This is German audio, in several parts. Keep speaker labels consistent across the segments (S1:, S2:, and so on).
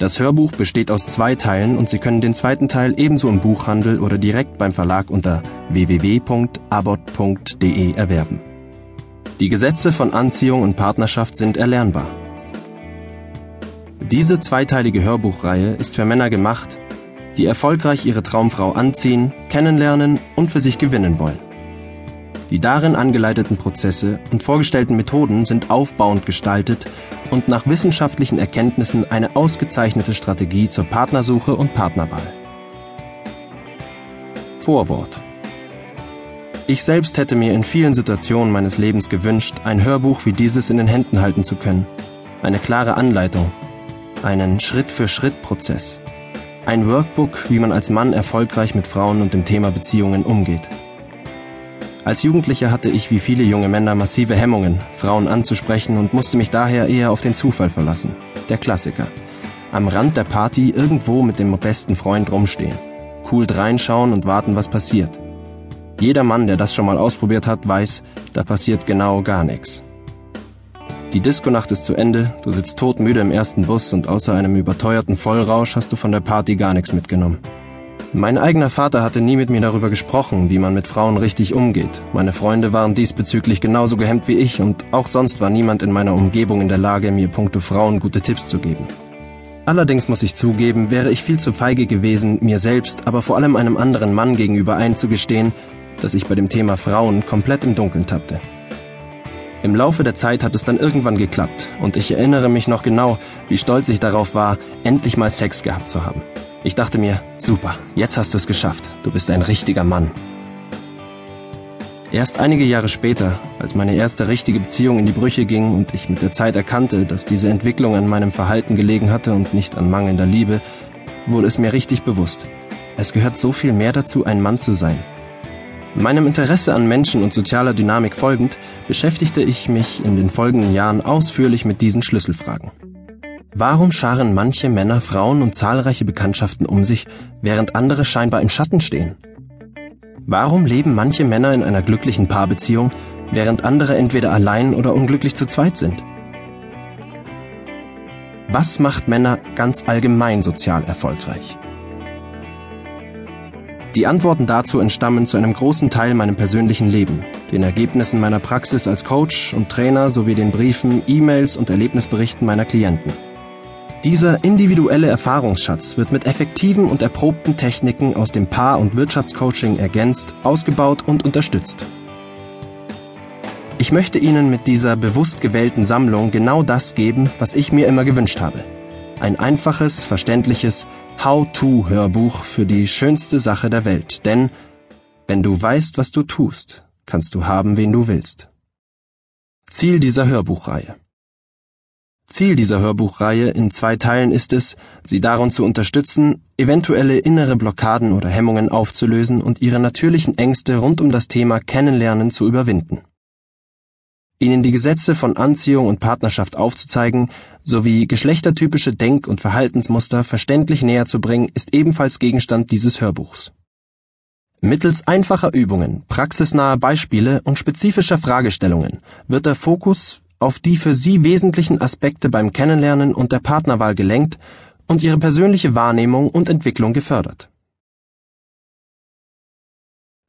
S1: Das Hörbuch besteht aus zwei Teilen und Sie können den zweiten Teil ebenso im Buchhandel oder direkt beim Verlag unter www.abot.de erwerben. Die Gesetze von Anziehung und Partnerschaft sind erlernbar. Diese zweiteilige Hörbuchreihe ist für Männer gemacht, die erfolgreich ihre Traumfrau anziehen, kennenlernen und für sich gewinnen wollen. Die darin angeleiteten Prozesse und vorgestellten Methoden sind aufbauend gestaltet und nach wissenschaftlichen Erkenntnissen eine ausgezeichnete Strategie zur Partnersuche und Partnerwahl. Vorwort Ich selbst hätte mir in vielen Situationen meines Lebens gewünscht, ein Hörbuch wie dieses in den Händen halten zu können. Eine klare Anleitung, einen Schritt-für-Schritt-Prozess, ein Workbook, wie man als Mann erfolgreich mit Frauen und dem Thema Beziehungen umgeht. Als Jugendlicher hatte ich wie viele junge Männer massive Hemmungen, Frauen anzusprechen und musste mich daher eher auf den Zufall verlassen. Der Klassiker. Am Rand der Party irgendwo mit dem besten Freund rumstehen. Cool reinschauen und warten, was passiert. Jeder Mann, der das schon mal ausprobiert hat, weiß, da passiert genau gar nichts. Die Diskonacht ist zu Ende, du sitzt todmüde im ersten Bus und außer einem überteuerten Vollrausch hast du von der Party gar nichts mitgenommen. Mein eigener Vater hatte nie mit mir darüber gesprochen, wie man mit Frauen richtig umgeht. Meine Freunde waren diesbezüglich genauso gehemmt wie ich und auch sonst war niemand in meiner Umgebung in der Lage, mir puncto Frauen gute Tipps zu geben. Allerdings muss ich zugeben, wäre ich viel zu feige gewesen, mir selbst, aber vor allem einem anderen Mann gegenüber einzugestehen, dass ich bei dem Thema Frauen komplett im Dunkeln tappte. Im Laufe der Zeit hat es dann irgendwann geklappt und ich erinnere mich noch genau, wie stolz ich darauf war, endlich mal Sex gehabt zu haben. Ich dachte mir, super, jetzt hast du es geschafft. Du bist ein richtiger Mann. Erst einige Jahre später, als meine erste richtige Beziehung in die Brüche ging und ich mit der Zeit erkannte, dass diese Entwicklung an meinem Verhalten gelegen hatte und nicht an mangelnder Liebe, wurde es mir richtig bewusst. Es gehört so viel mehr dazu, ein Mann zu sein. Meinem Interesse an Menschen und sozialer Dynamik folgend, beschäftigte ich mich in den folgenden Jahren ausführlich mit diesen Schlüsselfragen. Warum scharen manche Männer Frauen und zahlreiche Bekanntschaften um sich, während andere scheinbar im Schatten stehen? Warum leben manche Männer in einer glücklichen Paarbeziehung, während andere entweder allein oder unglücklich zu zweit sind? Was macht Männer ganz allgemein sozial erfolgreich? Die Antworten dazu entstammen zu einem großen Teil meinem persönlichen Leben, den Ergebnissen meiner Praxis als Coach und Trainer sowie den Briefen, E-Mails und Erlebnisberichten meiner Klienten. Dieser individuelle Erfahrungsschatz wird mit effektiven und erprobten Techniken aus dem Paar- und Wirtschaftscoaching ergänzt, ausgebaut und unterstützt. Ich möchte Ihnen mit dieser bewusst gewählten Sammlung genau das geben, was ich mir immer gewünscht habe. Ein einfaches, verständliches How-to-Hörbuch für die schönste Sache der Welt. Denn wenn du weißt, was du tust, kannst du haben, wen du willst. Ziel dieser Hörbuchreihe. Ziel dieser Hörbuchreihe in zwei Teilen ist es, Sie darin zu unterstützen, eventuelle innere Blockaden oder Hemmungen aufzulösen und Ihre natürlichen Ängste rund um das Thema Kennenlernen zu überwinden. Ihnen die Gesetze von Anziehung und Partnerschaft aufzuzeigen, sowie geschlechtertypische Denk- und Verhaltensmuster verständlich näher zu bringen, ist ebenfalls Gegenstand dieses Hörbuchs. Mittels einfacher Übungen, praxisnaher Beispiele und spezifischer Fragestellungen wird der Fokus auf die für Sie wesentlichen Aspekte beim Kennenlernen und der Partnerwahl gelenkt und Ihre persönliche Wahrnehmung und Entwicklung gefördert.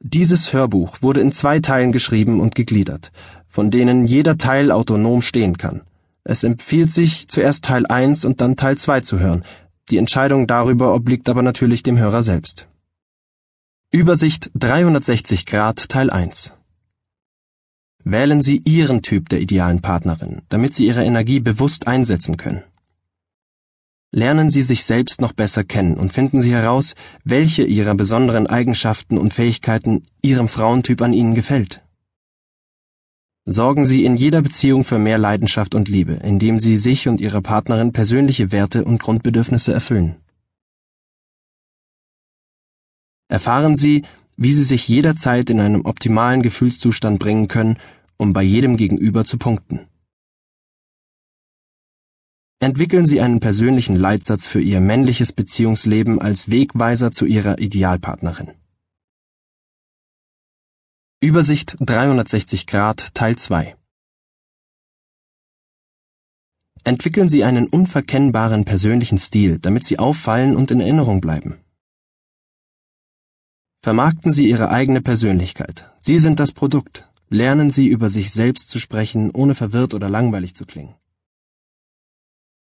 S1: Dieses Hörbuch wurde in zwei Teilen geschrieben und gegliedert, von denen jeder Teil autonom stehen kann. Es empfiehlt sich, zuerst Teil 1 und dann Teil 2 zu hören. Die Entscheidung darüber obliegt aber natürlich dem Hörer selbst. Übersicht 360 Grad Teil 1 Wählen Sie Ihren Typ der idealen Partnerin, damit Sie Ihre Energie bewusst einsetzen können. Lernen Sie sich selbst noch besser kennen und finden Sie heraus, welche Ihrer besonderen Eigenschaften und Fähigkeiten Ihrem Frauentyp an Ihnen gefällt. Sorgen Sie in jeder Beziehung für mehr Leidenschaft und Liebe, indem Sie sich und Ihre Partnerin persönliche Werte und Grundbedürfnisse erfüllen. Erfahren Sie, wie sie sich jederzeit in einem optimalen Gefühlszustand bringen können, um bei jedem Gegenüber zu punkten. Entwickeln Sie einen persönlichen Leitsatz für Ihr männliches Beziehungsleben als Wegweiser zu Ihrer Idealpartnerin. Übersicht 360 Grad Teil 2 Entwickeln Sie einen unverkennbaren persönlichen Stil, damit Sie auffallen und in Erinnerung bleiben. Vermarkten Sie Ihre eigene Persönlichkeit. Sie sind das Produkt. Lernen Sie über sich selbst zu sprechen, ohne verwirrt oder langweilig zu klingen.